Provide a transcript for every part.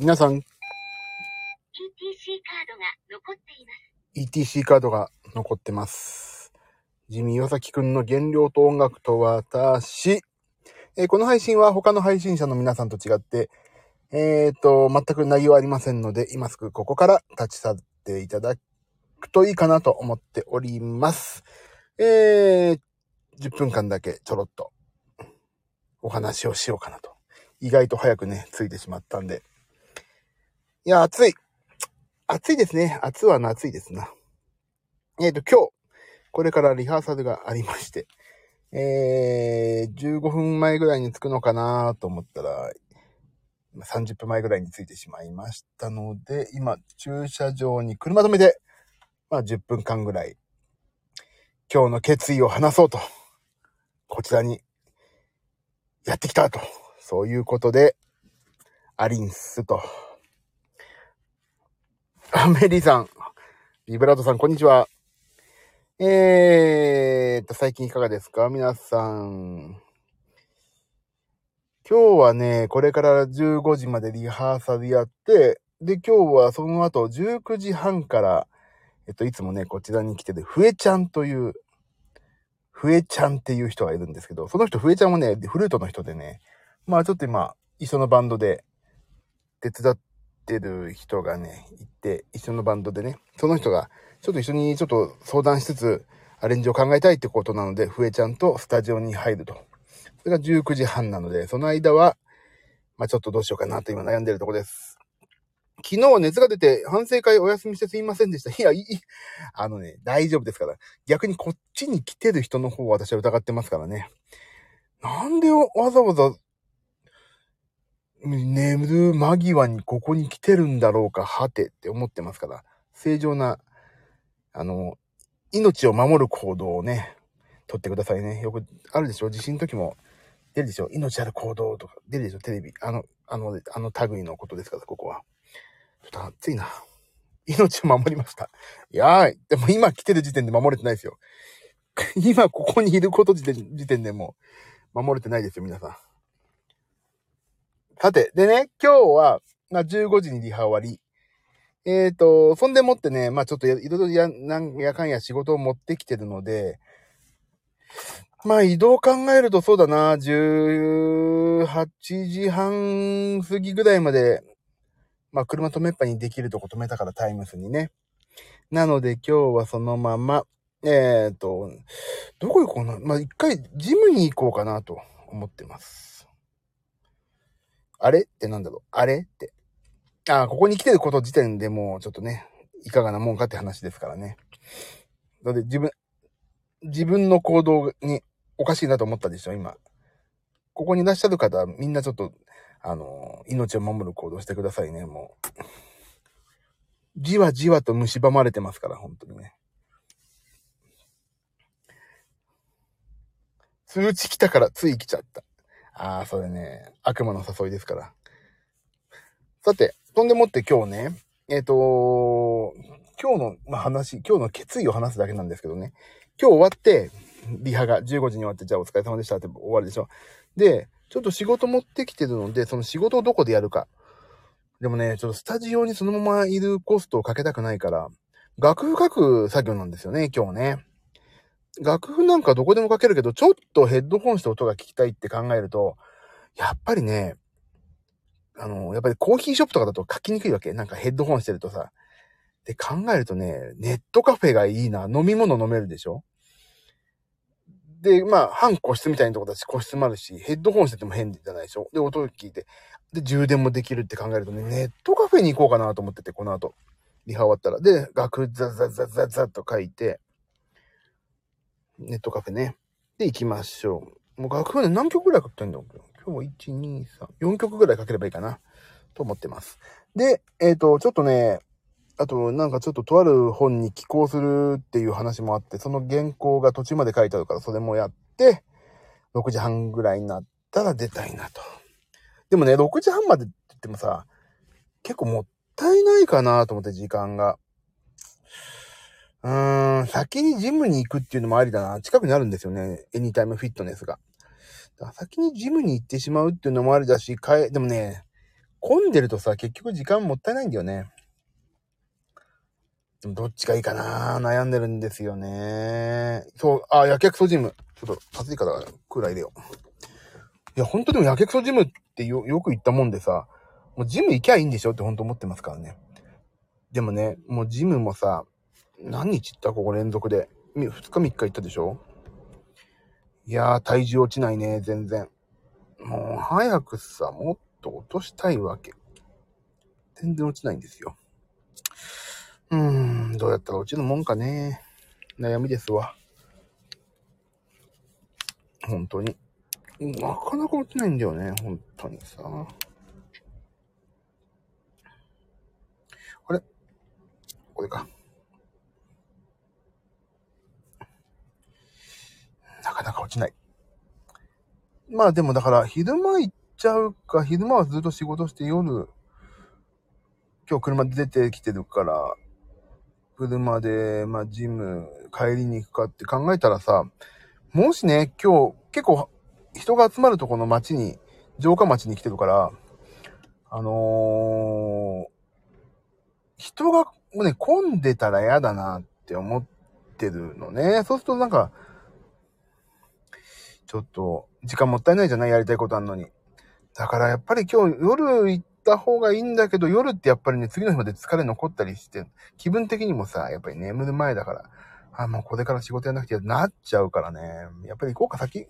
皆さん、ETC カードが残っています。ETC カードが残ってます。ジミー岩崎くんの原料と音楽と私。えーこの配信は他の配信者の皆さんと違って、えっ、と、全く内容ありませんので、今すぐここから立ち去っていただくといいかなと思っております。えー、10分間だけちょろっとお話をしようかなと。意外と早くね、ついてしまったんで。いや、暑い。暑いですね。暑は夏いですな。えっ、と、今日、これからリハーサルがありまして、えー、15分前ぐらいに着くのかなと思ったら、30分前ぐらいに着いてしまいましたので、今、駐車場に車止めて、まあ10分間ぐらい、今日の決意を話そうと、こちらに、やってきたと、そういうことで、ありんすと。あ、メリーさん、ビブラートさん、こんにちは。えーっと、最近いかがですか？皆さん。今日はね、これから15時までリハーサルやって、で、今日はその後19時半から、えっと、いつもね、こちらに来てる、ふえちゃんという、ふえちゃんっていう人がいるんですけど、その人、ふえちゃんはね、フルートの人でね、まあちょっと今、一緒のバンドで手伝ってる人がね、いて、一緒のバンドでね、その人が、ちょっと一緒にちょっと相談しつつ、アレンジを考えたいってことなので、ふえちゃんとスタジオに入ると。それが19時半なので、その間は、まあちょっとどうしようかなと今悩んでるとこです。昨日熱が出て反省会お休みしてすいませんでした。いや、いい。あのね、大丈夫ですから。逆にこっちに来てる人の方を私は疑ってますからね。なんでわざわざ、眠る間際にここに来てるんだろうか、はてって思ってますから。正常な、あの、命を守る行動をね、取ってくださいね。よくあるでしょ？地震の時も出るでしょ？命ある行動とか出るでしょ？テレビ。あの、あの、あの類のことですから、ここは。ちょっと暑いな。命を守りました。いやーい。でも今来てる時点で守れてないですよ。今ここにいること時点時点でも守れてないですよ、皆さん。さて、でね、今日は、まあ、15時にリハ終わり。えっ、と、そんでもってね、まあちょっとやいろいろや、なんやかんや仕事を持ってきてるので、まあ移動考えるとそうだな、18時半過ぎぐらいまで、まあ車止めっぱにできるとこ止めたからタイムスにね。なので今日はそのまま、えっ、と、どこ行こうな。まあ一回ジムに行こうかなと思ってます。あれ？ってなんだろう？あれ？って。ああ、ここに来てること時点でもうちょっとね、いかがなもんかって話ですからね。だって自分、自分の行動におかしいなと思ったでしょ、今。ここにいらっしゃる方、みんなちょっと、あの、命を守る行動してくださいね、もう。じわじわと蝕まれてますから、本当にね。通知来たからつい来ちゃった。ああ、それね、悪魔の誘いですから。さて、そんでもって今日ね、えっ、と、今日の、まあ、話、今日の決意を話すだけなんですけどね、今日終わって、リハが15時に終わって、じゃあお疲れ様でしたって終わるでしょ。で、ちょっと仕事持ってきてるので、その仕事をどこでやるか。でもね、ちょっとスタジオにそのままいるコストをかけたくないから、楽譜書く作業なんですよね、今日ね。楽譜なんかどこでも書けるけど、ちょっとヘッドホンして音が聞きたいって考えると、やっぱりね、あの、やっぱりコーヒーショップとかだと書きにくいわけ。なんかヘッドホンしてるとさ。で、考えるとね、ネットカフェがいいな。飲み物飲めるでしょ？で、まあ、半個室みたいなとこだし、個室もあるし、ヘッドホンしてても変じゃないでしょ？で、音を聞いて。で、充電もできるって考えるとね、ネットカフェに行こうかなと思ってて、この後。リハ終わったら。で、楽譜ザザザザザッと書いて、ネットカフェね。で、行きましょう。もう楽譜ね、何曲ぐらい書きたいんだろう？今日も1、2、3、4曲ぐらい書ければいいかな。と思ってます。で、えっ、と、ちょっとね、あと、なんかちょっととある本に寄稿するっていう話もあって、その原稿が途中まで書いてあるから、それもやって、6時半ぐらいになったら出たいなと。でもね、6時半までって言ってもさ、結構もったいないかなと思って、時間が。うーん、先にジムに行くっていうのもありだな。近くにあるんですよね。エニタイムフィットネスが。だから先にジムに行ってしまうっていうのもありだし、帰、でもね、混んでるとさ、結局時間もったいないんだよね。でもどっちがいいかな？悩んでるんですよね。そう、あ、やけくそジム。ちょっと暑いからクーラー入れよ。いや、ほんとでもやけくそジムってよ、よく言ったもんでさ、もうジム行きゃいいんでしょってほんと思ってますからね。でもね、もうジムもさ、何日行ったここ連続で？2日3日行ったでしょ？いやー、体重落ちないね、全然。もう、早くさ、もっと落としたいわけ。全然落ちないんですよ。うーん、どうやったら落ちるもんかね。悩みですわ。本当に。なかなか落ちないんだよね、本当にさ。あれ？これか。なかなか落ちない。まあでもだから、昼間行っちゃうか、昼間はずっと仕事して夜、今日車で出てきてるから、車で、まあジム帰りに行くかって考えたらさ、もしね、今日結構人が集まるとこの町に、城下町に来てるから、あのー、人がもうね、混んでたら嫌だなって思ってるのね。そうするとなんか、ちょっと、時間もったいないじゃないやりたいことあんのに。だからやっぱり今日夜行った方がいいんだけど、夜ってやっぱりね、次の日まで疲れ残ったりして、気分的にもさ、やっぱり眠る前だから、あ、もうこれから仕事やんなくてなっちゃうからね。やっぱり行こうか、先。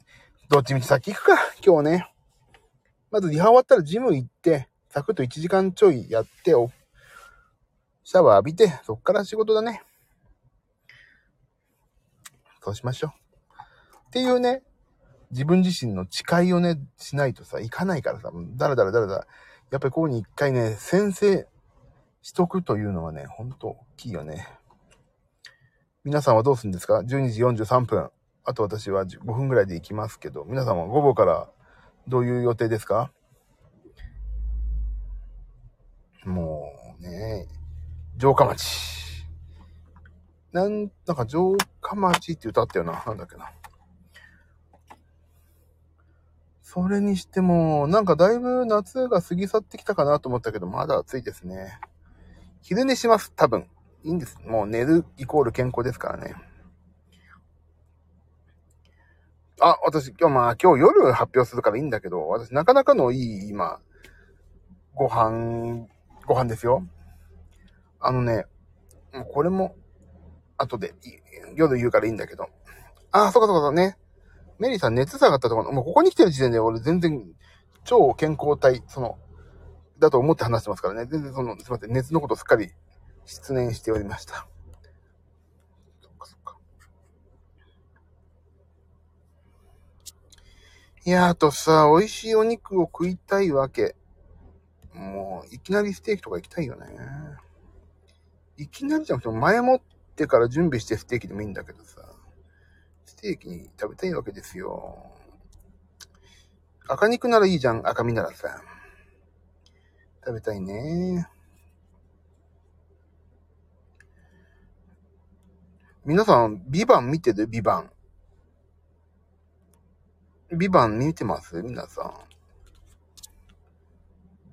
どっちみち先行くか、今日ね。まずリハ終わったらジム行って、サクッと1時間ちょいやって、おシャワー浴びて、そっから仕事だね。そうしましょう。っていうね、自分自身の誓いをね、しないとさ、いかないからさ、だらだらだらだら。やっぱりここに一回ね、先生しとくというのはね、ほんと大きいよね。皆さんはどうするんですか ?12 時43分。あと私は5分ぐらいで行きますけど、皆さんは午後からどういう予定ですか？もうね、城下町。なん、なんか城下町って歌ったよな。なんだっけな。それにしても、なんかだいぶ夏が過ぎ去ってきたかなと思ったけど、まだ暑いですね。昼寝します、多分。いいんです。もう寝るイコール健康ですからね。あ、私、今日まあ今日夜発表するからいいんだけど、私なかなかのいい今、ご飯、ご飯ですよ。あのね、もうこれも、後で夜言うからいいんだけど。あ、そうかそうかそうね。メリーさん熱下がったとこ、もうここに来てる時点で俺全然超健康体、その、だと思って話してますからね。全然その、すいません、熱のことすっかり失念しておりました。そっかそっか。いや、あとさ、美味しいお肉を食いたいわけ。もう、いきなりステーキとか行きたいよね。いきなりじゃなくても前もってから準備してステーキでもいいんだけどさ。ステーキに食べたいわけですよ。赤肉ならいいじゃん、赤身ならさ。食べたいね。皆さん、ビバン見てる？ビバン。ビバン見てます？皆さん。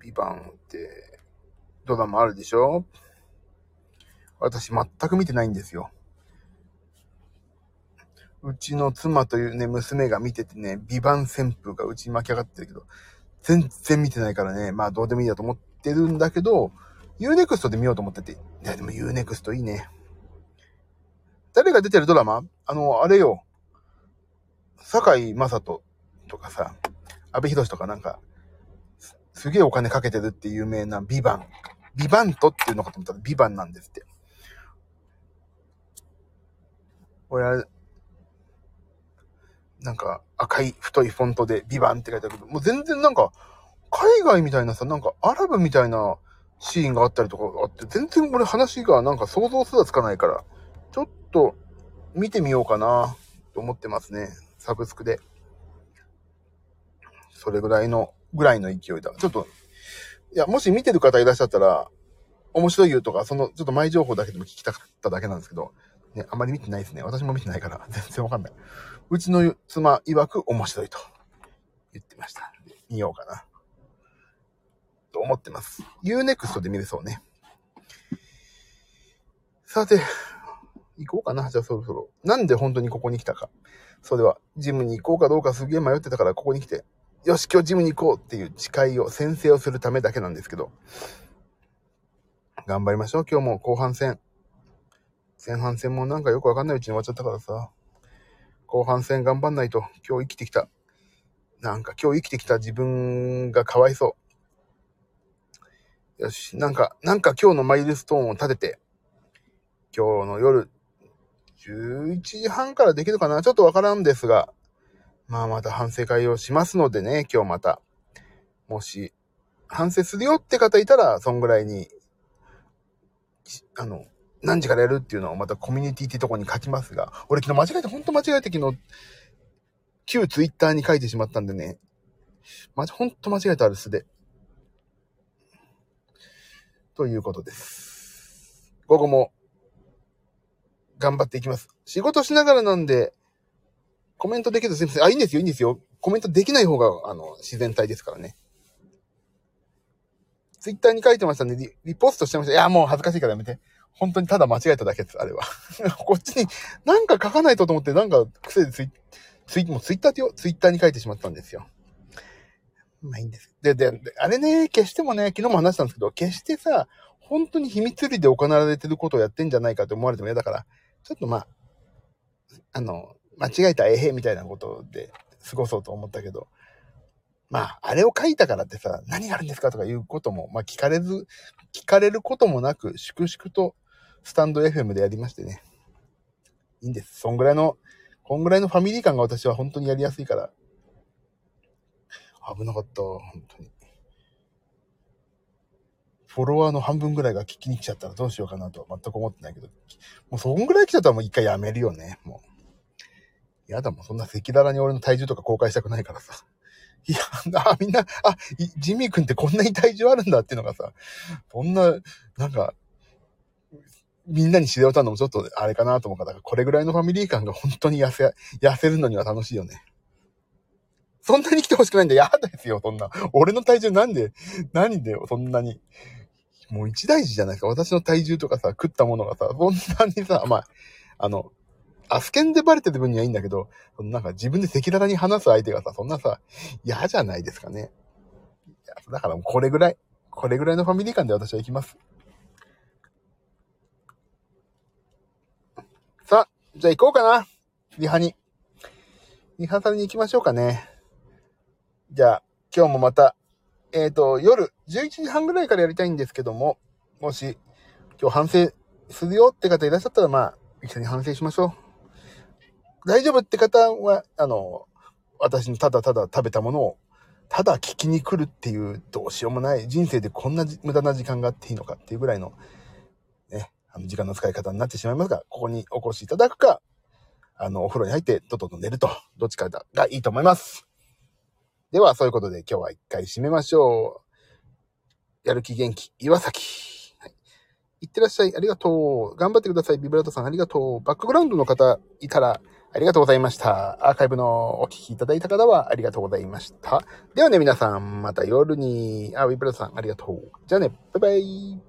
ビバンって、ドラマあるでしょ？私全く見てないんですよ。うちの妻というね、娘が見ててね、ビバン旋風がうちに巻き上がってるけど、全然見てないからね、まあどうでもいいやと思ってるんだけど、Unext で見ようと思ってて。いや、でも Unext いいね。誰が出てるドラマ？あの、あれよ。堺雅人とかさ、安部寛とかなんか、すげえお金かけてるって有名なビバン。ビバントっていうのかと思ったらビバンなんですって。俺、なんか赤い太いフォントでビバンって書いてあるけど、もう全然なんか、海外みたいなさ、なんかアラブみたいなシーンがあったりとかあって、全然俺話がなんか想像すらつかないから、ちょっと見てみようかなと思ってますね。サブスクで。それぐらいの、ぐらいの勢いだ。ちょっと、いや、もし見てる方いらっしゃったら、面白いよとか、その、ちょっと前情報だけでも聞きたかっただけなんですけど、ね、あんまり見てないですね。私も見てないから、全然わかんない。うちの妻曰く面白いと言ってました。見ようかな。と思ってます。Unext で見れそうね。さて、行こうかな。じゃあそろそろ。なんで本当にここに来たか。それは、ジムに行こうかどうかすげえ迷ってたからここに来て、よし、今日ジムに行こうっていう誓いを、宣誓をするためだけなんですけど。頑張りましょう。今日も後半戦。前半戦もなんかよくわかんないうちに終わっちゃったからさ。後半戦頑張んないと、今日生きてきた。なんか今日生きてきた自分がかわいそう。よし、なんか、なんか今日のマイルストーンを立てて、今日の夜、11時半からできるかな？ちょっとわからんですが、まあまた反省会をしますのでね、今日また。もし、反省するよって方いたら、そんぐらいに、あの、何時からやるっていうのをまたコミュニティってとこに書きますが、俺昨日間違えて、ほんと間違えて昨日、旧ツイッターに書いてしまったんでね、まじ、ほんと間違えたあれ素で。ということです。午後も、頑張っていきます。仕事しながらなんで、コメントできるとすいません。あ、いいんですよ、いいんですよ。コメントできない方が、あの、自然体ですからね。ツイッターに書いてましたんで、リリポストしてました。いや、もう恥ずかしいからやめて。本当にただ間違えただけです、あれは。こっちに、なんか書かないとと思って、なんか癖でツイツイもうツイッターってよ、ツイッターに書いてしまったんですよ。まあいいんです。で、で、であれね、決してもね、昨日も話したんですけど、決してさ、本当に秘密裏で行われてることをやってんじゃないかと思われても嫌だから、ちょっとまあ、あの、間違えたえへみたいなことで過ごそうと思ったけど、まあ、あれを書いたからってさ、何があるんですかとかいうことも、まあ聞かれず、聞かれることもなく、粛々とスタンド FM でやりましてね。いいんです。そんぐらいの、こんぐらいのファミリー感が私は本当にやりやすいから。危なかった、本当に。フォロワーの半分ぐらいが聞きに来ちゃったらどうしようかなとは全く思ってないけど。もうそんぐらい来ちゃったらもう一回やめるよね、もう。やだもん、そんな赤裸々に俺の体重とか公開したくないからさ。いや、あ、みんな、あ、ジミー君ってこんなに体重あるんだっていうのがさ、そんな、なんか、みんなに知れ渡るのもちょっとあれかなと思うから、これぐらいのファミリー感が本当に痩せ、痩せるのには楽しいよね。そんなに来てほしくないんだ。やだですよ、そんな。俺の体重なんで、何でよそんなに。もう一大事じゃないですか。私の体重とかさ、食ったものがさ、そんなにさ、まあ、あの、アスケンでバレてる分にはいいんだけど、そのなんか自分で赤裸々に話す相手がさ、そんなさ、嫌じゃないですかね。だからもうこれぐらい、これぐらいのファミリー感で私は行きます。さあ、じゃあ行こうかな。リハに。リハーサルに行きましょうかね。じゃあ、今日もまた、えっ、と、夜11時半ぐらいからやりたいんですけども、もし、今日反省するよって方いらっしゃったら、まあ、一緒に反省しましょう。大丈夫って方は、あの、私のただただ食べたものを、ただ聞きに来るっていう、どうしようもない、人生でこんな無駄な時間があっていいのかっていうぐらいの、あの、時間の使い方になってしまいますが、ここにお越しいただくか、あの、お風呂に入って、とっとと寝ると、どっちかがいいと思います。では、そういうことで今日は一回締めましょう。やる気元気、岩崎。はい。いってらっしゃい。ありがとう。頑張ってください。ビブラートさん、ありがとう。バックグラウンドの方いたら、ありがとうございました。アーカイブのお聞きいただいた方は、ありがとうございました。ではね、皆さん、また夜に、あ、ビブラートさん、ありがとう。じゃあね、バイバイ。